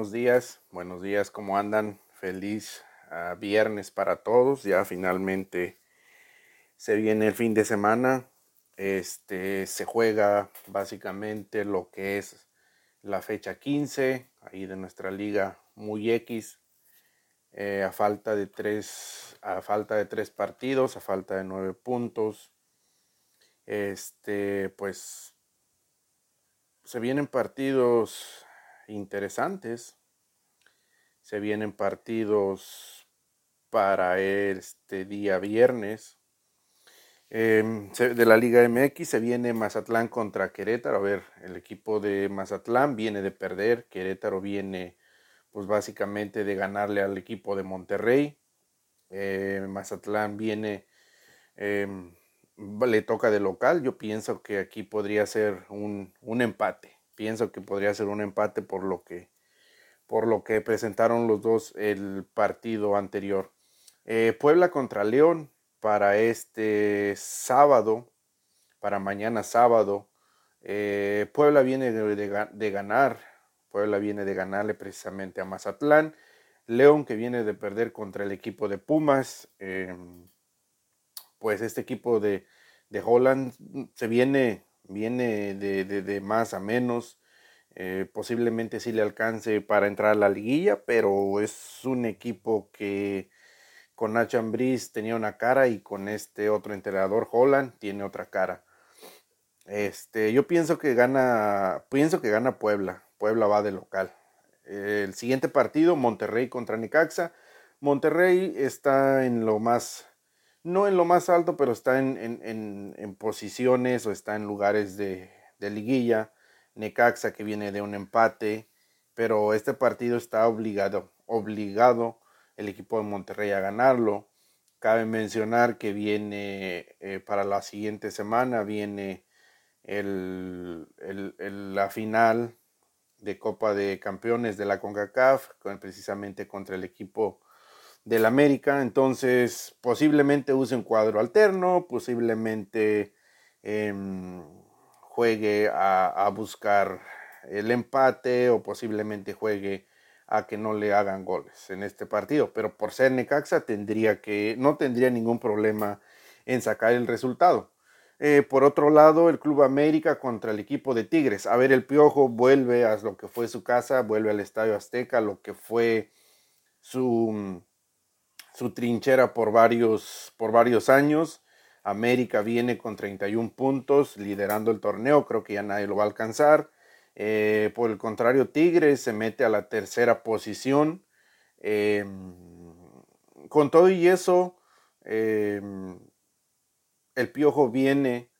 Buenos días, buenos días, ¿cómo andan? Feliz uh, viernes para todos. Ya finalmente se viene el fin de semana. Este se juega básicamente lo que es la fecha 15 ahí de nuestra liga muy X. Eh, a falta de tres, a falta de tres partidos, a falta de nueve puntos. Este, pues se vienen partidos interesantes. Se vienen partidos para este día viernes. Em, de la Liga MX se viene Mazatlán contra Querétaro. A ver, el equipo de Mazatlán viene de perder. Querétaro viene, pues básicamente, de ganarle al equipo de Monterrey. Eh, Mazatlán viene, em, le toca de local. Yo pienso que aquí podría ser un, un empate pienso que podría ser un empate por lo que, por lo que presentaron los dos el partido anterior. Eh, Puebla contra León para este sábado, para mañana sábado. Eh, Puebla viene de, ganar, Puebla viene de ganarle precisamente a Mazatlán. León que viene de perder contra el equipo de Pumas. Em, pues este equipo de, de Holland se viene viene de, más a menos. Eh, posiblemente sí le alcance para entrar a la liguilla, pero es un equipo que con Nacho Ambriz tenía una cara y con este otro entrenador Holland tiene otra cara. Este, yo pienso que gana, pienso que gana Puebla. Puebla va de local. El siguiente partido, Monterrey contra Necaxa. Monterrey está en lo más no en lo más alto, pero está en, posiciones o está en lugares de, liguilla. Necaxa que viene de un empate, pero este partido está obligado, obligado el equipo de Monterrey a ganarlo. Cabe mencionar que viene eh, para la siguiente semana, viene la final de Copa de Campeones de la CONCACAF, precisamente contra el equipo del América. Entonces, posiblemente use un cuadro alterno, posiblemente em, juegue a, buscar el empate o posiblemente juegue a que no le hagan goles en este partido. Pero por ser Necaxa tendría que, no tendría ningún problema en sacar el resultado. Eh, por otro lado, el Club América contra el equipo de Tigres. A ver, el Piojo vuelve a lo que fue su casa, vuelve al Estadio Azteca, lo que fue su, su trinchera por varios, por varios años. América viene con 31 puntos, liderando el torneo, creo que ya nadie lo va a alcanzar. Eh, por el contrario, Tigres se mete a la tercera posición. Em, con todo y eso, em, el Piojo viene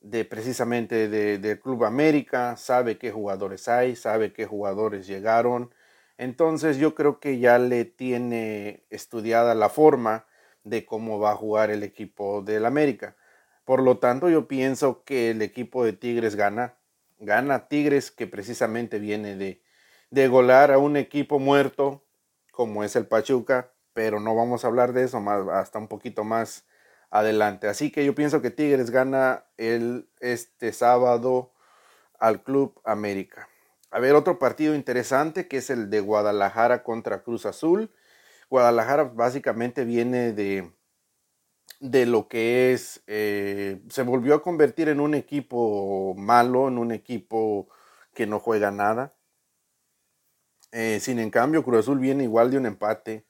de precisamente del Club América, sabe qué jugadores hay, sabe qué jugadores llegaron, entonces yo creo que ya le tiene estudiada la forma de cómo va a jugar el equipo del América. Por lo tanto, yo pienso que el equipo de Tigres gana. Gana Tigres que precisamente viene de, de golar a un equipo muerto como es el Pachuca, pero no vamos a hablar de eso más, hasta un poquito más adelante. Así que yo pienso que Tigres gana el, este sábado al Club América. A ver, otro partido interesante que es el de Guadalajara contra Cruz Azul. Guadalajara básicamente viene de, de lo que es, eh, se volvió a convertir en un equipo malo, en un equipo que no juega nada. Eh, sin en cambio, Cruz Azul viene igual de un empate,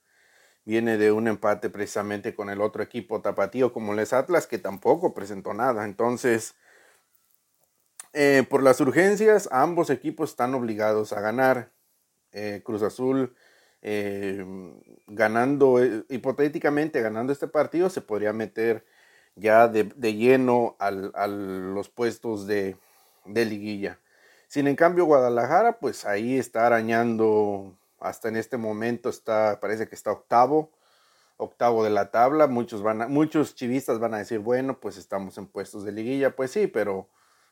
viene de un empate precisamente con el otro equipo tapatío como les Atlas, que tampoco presentó nada. Entonces, eh, por las urgencias, ambos equipos están obligados a ganar. Eh, Cruz Azul eh, ganando, hipotéticamente ganando este partido, se podría meter ya de, lleno a los puestos de, liguilla. Sin en cambio, Guadalajara, pues ahí está arañando, hasta en este momento está, parece que está octavo, octavo de la tabla. Muchos, van muchos chivistas van a decir, bueno, pues estamos en puestos de liguilla. Pues sí, pero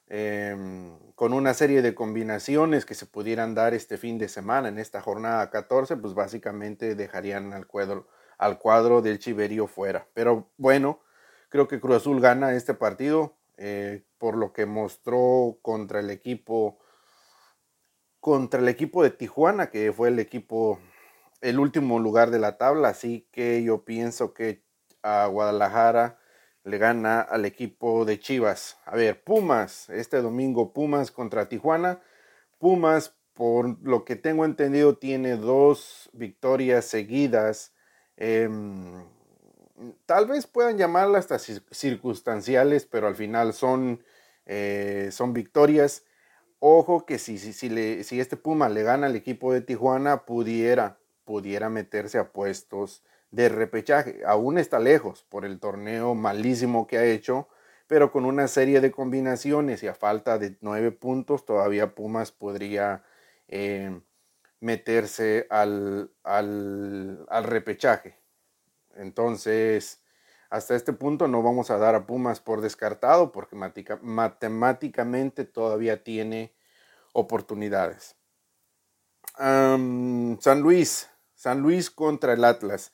Em, con una serie de combinaciones que se pudieran dar este fin de semana en esta jornada 14, pues básicamente dejarían al cuadro, al cuadro del Chiverío fuera. Pero bueno, creo que Cruz Azul gana este partido eh, por lo que mostró contra el equipo contra el equipo de Tijuana, que fue el equipo, el último lugar de la tabla. Así que yo pienso que a Guadalajara le gana al equipo de Chivas. A ver, Pumas, este domingo Pumas contra Tijuana. Pumas, por lo que tengo entendido, tiene dos victorias seguidas. Em, tal vez puedan llamarlas hasta circunstanciales, pero al final son, eh, son victorias. Ojo que si, si, si, le, si este Puma le gana al equipo de Tijuana, pudiera, pudiera meterse a puestos de repechaje. Aún está lejos por el torneo malísimo que ha hecho, pero con una serie de combinaciones y a falta de nueve puntos, todavía Pumas podría eh, meterse al, al, al repechaje. Entonces, hasta este punto no vamos a dar a Pumas por descartado porque matemáticamente todavía tiene oportunidades. San Luis, San Luis contra el Atlas.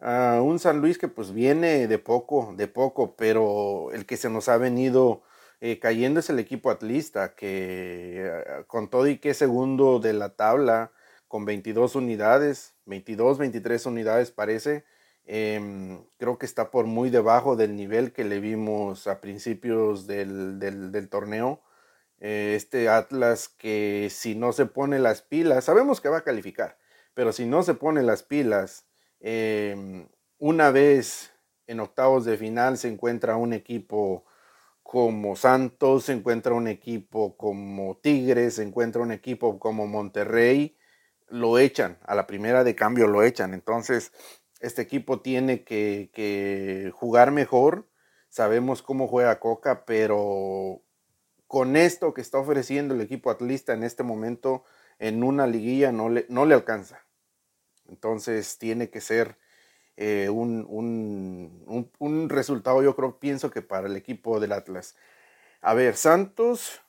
Ah, un San Luis que pues viene de poco, de poco, pero el que se nos ha venido eh, cayendo es el equipo atlista, que con todo y que es segundo de la tabla, con 22 unidades, 22, 23 unidades parece, em, creo que está por muy debajo del nivel que le vimos a principios del, del, torneo. Eh, este Atlas que si no se pone las pilas, sabemos que va a calificar, pero si no se pone las pilas, Em, una vez en octavos de final se encuentra un equipo como Santos, se encuentra un equipo como Tigres, se encuentra un equipo como Monterrey, lo echan, a la primera de cambio lo echan. Entonces, este equipo tiene que, jugar mejor. Sabemos cómo juega Coca, pero con esto que está ofreciendo el equipo atlista en este momento, en una liguilla no le, no le alcanza. Entonces tiene que ser eh, un, un, resultado, yo creo, pienso que para el equipo del Atlas. A ver, Santos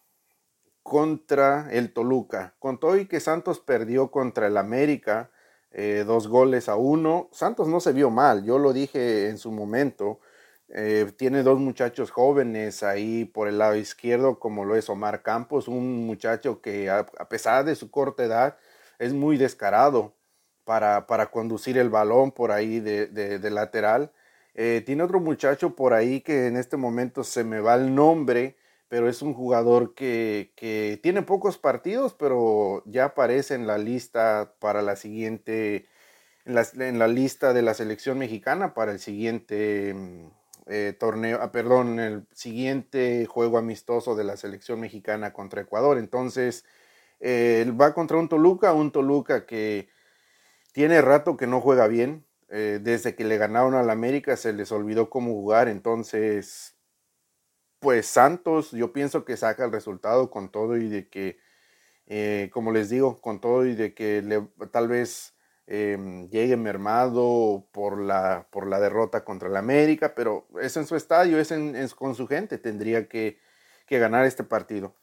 contra el Toluca. Con todo y que Santos perdió contra el América, eh, dos goles a uno. Santos no se vio mal, yo lo dije en su momento. Eh, tiene dos muchachos jóvenes ahí por el lado izquierdo, como lo es Omar Campos, un muchacho que a pesar de su corta edad es muy descarado para, para conducir el balón por ahí de, de, lateral. Eh, tiene otro muchacho por ahí que en este momento se me va el nombre, pero es un jugador que, que tiene pocos partidos, pero ya aparece en la lista para la siguiente, en la, en la lista de la selección mexicana para el siguiente mm, eh, torneo, ah, perdón, el siguiente juego amistoso de la selección mexicana contra Ecuador. Entonces, eh, va contra un Toluca, un Toluca que tiene rato que no juega bien. Eh, desde que le ganaron al América se les olvidó cómo jugar. Entonces, pues Santos, yo pienso que saca el resultado con todo y de que, eh, como les digo, con todo y de que le, tal vez em, llegue mermado por la, por la derrota contra el América, pero es en su estadio, es, con su gente, tendría que, ganar este partido.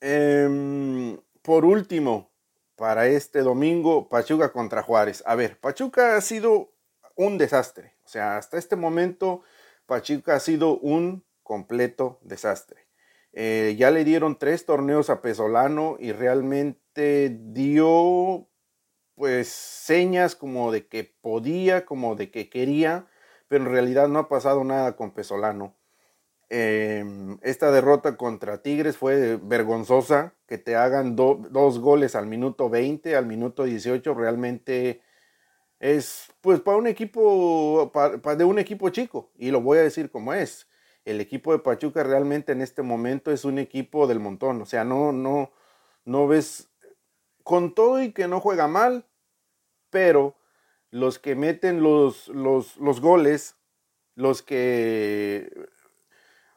Em, por último, para este domingo, Pachuca contra Juárez. A ver, Pachuca ha sido un desastre. O sea, hasta este momento, Pachuca ha sido un completo desastre. Eh, ya le dieron tres torneos a Pesolano y realmente dio pues señas como de que podía, como de que quería, pero en realidad no ha pasado nada con Pesolano. Em, esta derrota contra Tigres fue vergonzosa. Que te hagan dos goles al minuto 20, al minuto 18, realmente es, pues, para un equipo, para, de un equipo chico. Y lo voy a decir como es. El equipo de Pachuca realmente en este momento es un equipo del montón. O sea, no, no, no ves, con todo y que no juega mal, pero los que meten los, los, los goles, los que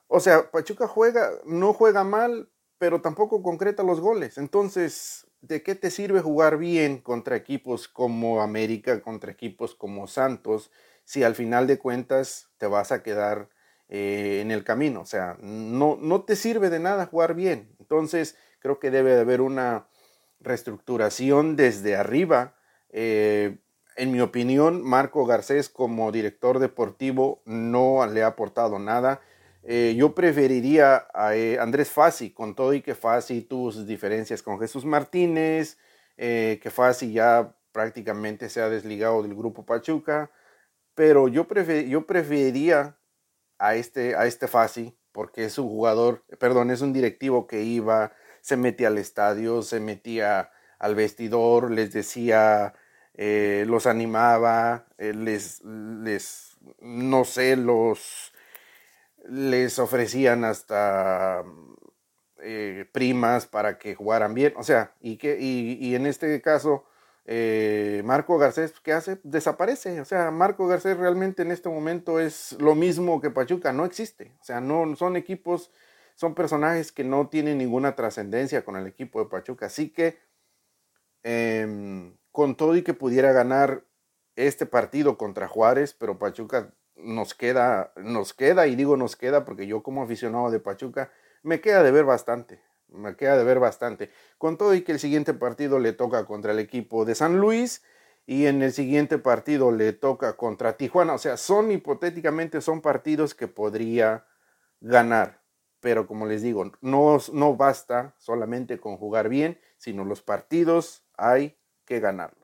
o sea, Pachuca juega, no juega mal, pero tampoco concreta los goles. Entonces, ¿de qué te sirve jugar bien contra equipos como América, contra equipos como Santos, si al final de cuentas te vas a quedar eh, en el camino? O sea, no, no te sirve de nada jugar bien. Entonces, creo que debe de haber una reestructuración desde arriba. Eh, en mi opinión, Marco Garcés como director deportivo no le ha aportado nada eh, yo preferiría a eh, Andrés Fassi, con todo y que Fassi tuvo sus diferencias con Jesús Martínez, eh, que Fassi ya prácticamente se ha desligado del grupo Pachuca, pero yo, yo preferiría a este, a este Fassi, porque es un jugador, perdón, es un directivo que iba, se metía al estadio, se metía al vestidor, les decía, los animaba, les, les, no sé, los les ofrecían hasta eh, primas para que jugaran bien. O sea, y, que, y, en este caso, eh, Marco Garcés, ¿qué hace? Desaparece. O sea, Marco Garcés realmente en este momento es lo mismo que Pachuca, no existe. O sea, no son equipos, son personajes que no tienen ninguna trascendencia con el equipo de Pachuca. Así que, em, con todo y que pudiera ganar este partido contra Juárez, pero Pachuca nos queda, nos queda, y digo nos queda porque yo como aficionado de Pachuca, me queda de ver bastante, me queda de ver bastante. Con todo y que el siguiente partido le toca contra el equipo de San Luis y en el siguiente partido le toca contra Tijuana, o sea, son hipotéticamente, son partidos que podría ganar. Pero como les digo, no, no basta solamente con jugar bien, sino los partidos hay que ganar.